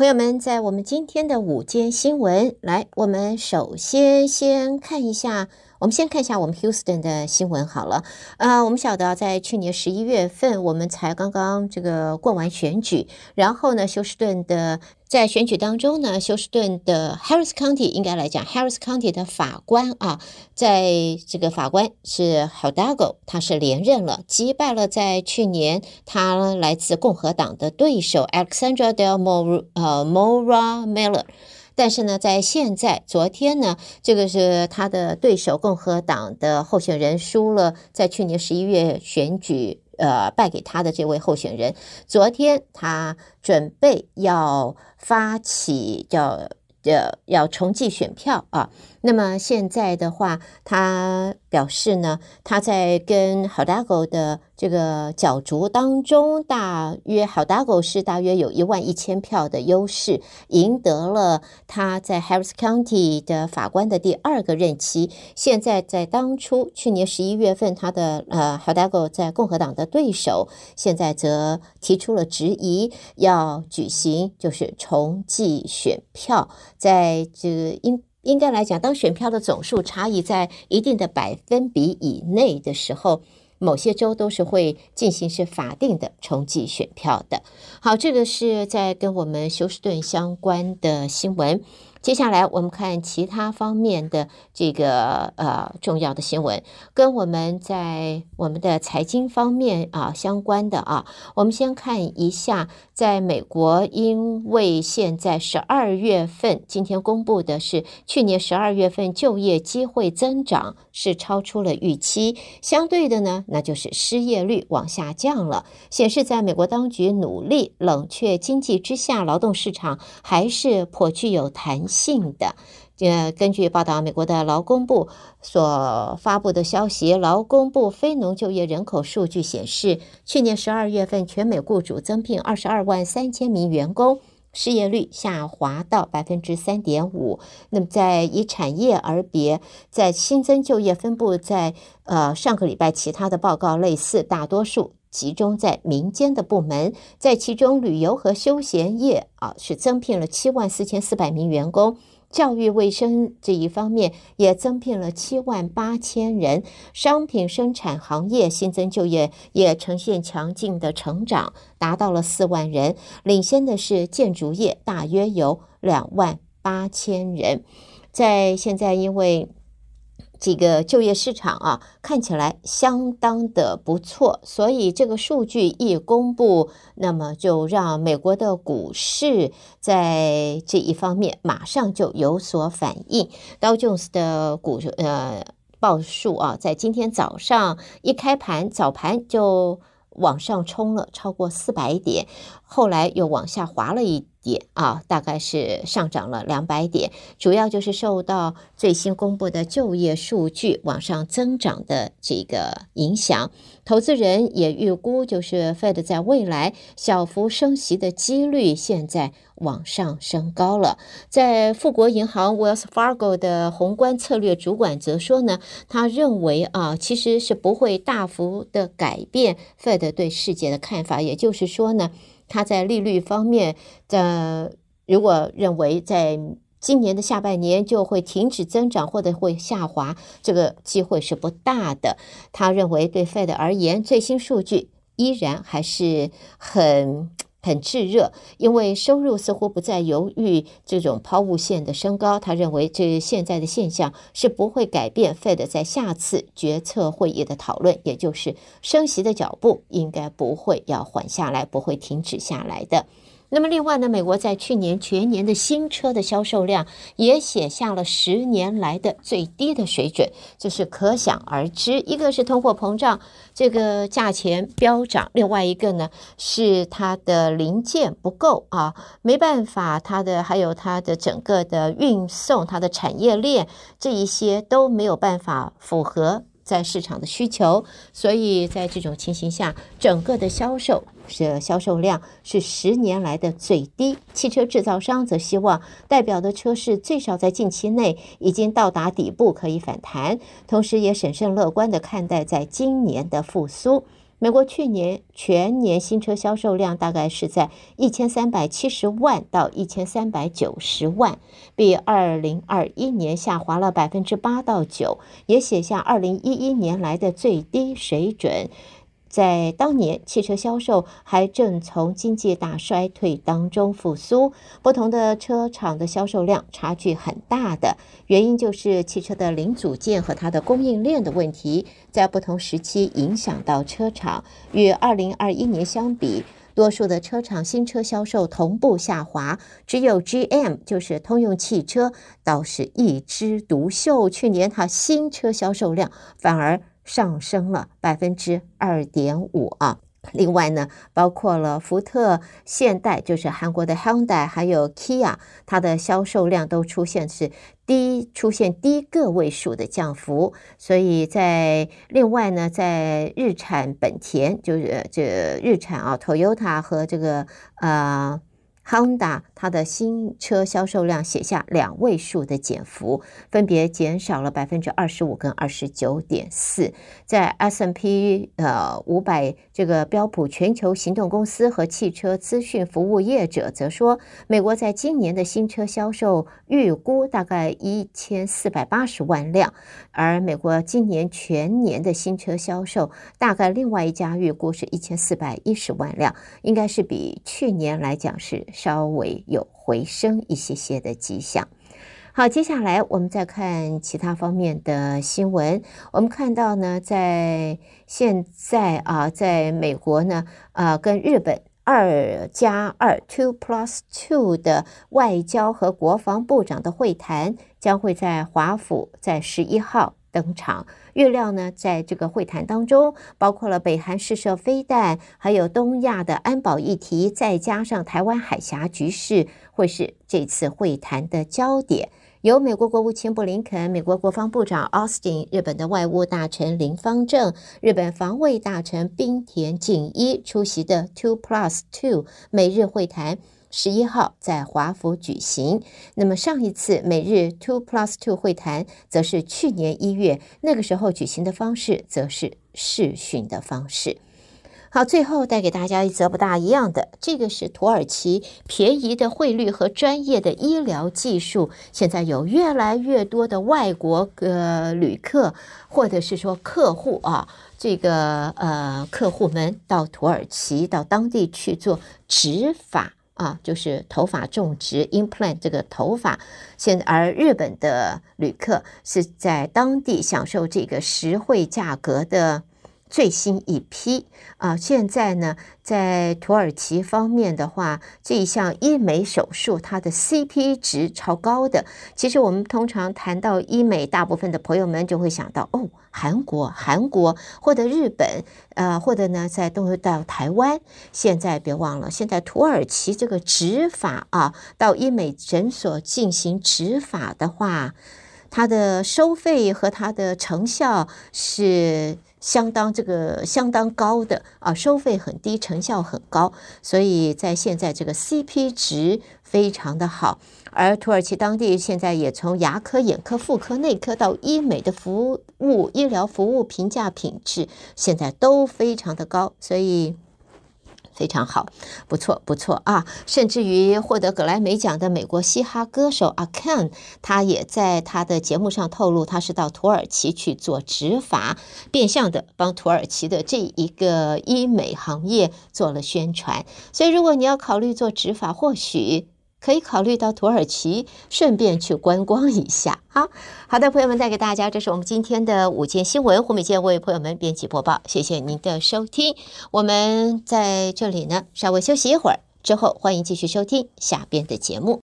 朋友们，在我们今天的午间新闻，来，我们首先先看一下。我们先看一下我们 Houston 的新闻好了。啊，我们晓得在去年十一月份，我们才刚刚这个过完选举，然后呢，休斯顿的在选举当中呢，休斯顿的 Harris County 应该来讲，Harris County 的法官啊，在这个法官是 Hidalgo，他是连任了，击败了在去年他来自共和党的对手 Alexandra Del Mor 呃 Mora Miller。但是呢，在现在，昨天呢，这个是他的对手共和党的候选人输了，在去年十一月选举，呃，败给他的这位候选人，昨天他准备要发起叫呃要重计选票啊。那么现在的话，他表示呢，他在跟 Hidalgo 的这个角逐当中，大约 Hidalgo 是大约有一万一千票的优势，赢得了他在 Harris County 的法官的第二个任期。现在在当初去年十一月份，他的呃 Hidalgo 在共和党的对手，现在则提出了质疑，要举行就是重计选票，在这个因。应该来讲，当选票的总数差异在一定的百分比以内的时候，某些州都是会进行是法定的重计选票的。好，这个是在跟我们休斯顿相关的新闻。接下来我们看其他方面的这个呃重要的新闻，跟我们在我们的财经方面啊相关的啊，我们先看一下，在美国，因为现在十二月份今天公布的是去年十二月份就业机会增长是超出了预期，相对的呢，那就是失业率往下降了，显示在美国当局努力冷却经济之下，劳动市场还是颇具有弹性的，呃，根据报道，美国的劳工部所发布的消息，劳工部非农就业人口数据显示，去年十二月份全美雇主增聘二十二万三千名员工，失业率下滑到百分之三点五。那么，在以产业而别，在新增就业分布在呃上个礼拜其他的报告类似，大多数。集中在民间的部门，在其中旅游和休闲业啊是增聘了七万四千四百名员工，教育卫生这一方面也增聘了七万八千人，商品生产行业新增就业也呈现强劲的成长，达到了四万人，领先的是建筑业，大约有两万八千人，在现在因为。这个就业市场啊，看起来相当的不错，所以这个数据一公布，那么就让美国的股市在这一方面马上就有所反应。道琼斯的股呃报数啊，在今天早上一开盘，早盘就往上冲了超过四百点，后来又往下滑了一。点啊，大概是上涨了两百点，主要就是受到最新公布的就业数据往上增长的这个影响。投资人也预估，就是 Fed 在未来小幅升息的几率现在往上升高了。在富国银行 Wells Fargo 的宏观策略主管则说呢，他认为啊，其实是不会大幅的改变 Fed 对世界的看法，也就是说呢。他在利率方面的，如果认为在今年的下半年就会停止增长或者会下滑，这个机会是不大的。他认为对 Fed 而言，最新数据依然还是很很炙热，因为收入似乎不再犹豫这种抛物线的升高。他认为这现在的现象是不会改变 Fed 在下次决策会议的讨论，也就是升息的脚步应该不会要缓下来，不会停止下来的。那么另外呢，美国在去年全年的新车的销售量也写下了十年来的最低的水准，这是可想而知。一个是通货膨胀，这个价钱飙涨；另外一个呢是它的零件不够啊，没办法，它的还有它的整个的运送、它的产业链这一些都没有办法符合在市场的需求，所以在这种情形下，整个的销售。是销售量是十年来的最低，汽车制造商则希望代表的车市最少在近期内已经到达底部，可以反弹，同时也审慎乐观地看待在今年的复苏。美国去年全年新车销售量大概是在一千三百七十万到一千三百九十万，比二零二一年下滑了百分之八到九，也写下二零一一年来的最低水准。在当年，汽车销售还正从经济大衰退当中复苏，不同的车厂的销售量差距很大的原因就是汽车的零组件和它的供应链的问题，在不同时期影响到车厂。与二零二一年相比，多数的车厂新车销售同步下滑，只有 GM 就是通用汽车倒是一枝独秀，去年它新车销售量反而。上升了百分之二点五啊！另外呢，包括了福特、现代，就是韩国的 Hyundai，还有 Kia，它的销售量都出现是低，出现低个位数的降幅。所以在另外呢，在日产本田，就是这日产啊，Toyota 和这个呃。Honda 它的新车销售量写下两位数的减幅，分别减少了百分之二十五跟二十九点四。在 S&P 呃五百这个标普全球行动公司和汽车资讯服务业者则说，美国在今年的新车销售预估大概一千四百八十万辆，而美国今年全年的新车销售大概另外一家预估是一千四百一十万辆，应该是比去年来讲是。稍微有回升一些些的迹象。好，接下来我们再看其他方面的新闻。我们看到呢，在现在啊，在美国呢，啊，跟日本二加二 （two plus two） 的外交和国防部长的会谈将会在华府在十一号登场。预料呢，在这个会谈当中，包括了北韩试射飞弹，还有东亚的安保议题，再加上台湾海峡局势，会是这次会谈的焦点。由美国国务卿布林肯、美国国防部长奥斯汀、日本的外务大臣林芳正、日本防卫大臣滨田靖一出席的 Two Plus Two 美日会谈。十一号在华府举行。那么上一次美日 Two Plus Two 会谈，则是去年一月，那个时候举行的方式，则是视讯的方式。好，最后带给大家一则不大一样的，这个是土耳其便宜的汇率和专业的医疗技术，现在有越来越多的外国呃旅客或者是说客户啊，这个呃客户们到土耳其到当地去做执法。啊，就是头发种植 implant 这个头发，现而日本的旅客是在当地享受这个实惠价格的。最新一批啊，现在呢，在土耳其方面的话，这一项医美手术它的 CP 值超高的。其实我们通常谈到医美，大部分的朋友们就会想到哦，韩国、韩国或者日本，呃，或者呢，在东到台湾。现在别忘了，现在土耳其这个植发啊，到医美诊所进行植发的话，它的收费和它的成效是。相当这个相当高的啊，收费很低，成效很高，所以在现在这个 CP 值非常的好。而土耳其当地现在也从牙科、眼科、妇科、内科到医美的服务、医疗服务评价品质，现在都非常的高，所以。非常好，不错不错啊！甚至于获得格莱美奖的美国嘻哈歌手阿 Ken，他也在他的节目上透露，他是到土耳其去做执法，变相的帮土耳其的这一个医美行业做了宣传。所以，如果你要考虑做执法，或许。可以考虑到土耳其，顺便去观光一下。好好的，朋友们带给大家，这是我们今天的午间新闻。胡美健为朋友们编辑播报，谢谢您的收听。我们在这里呢，稍微休息一会儿，之后欢迎继续收听下边的节目。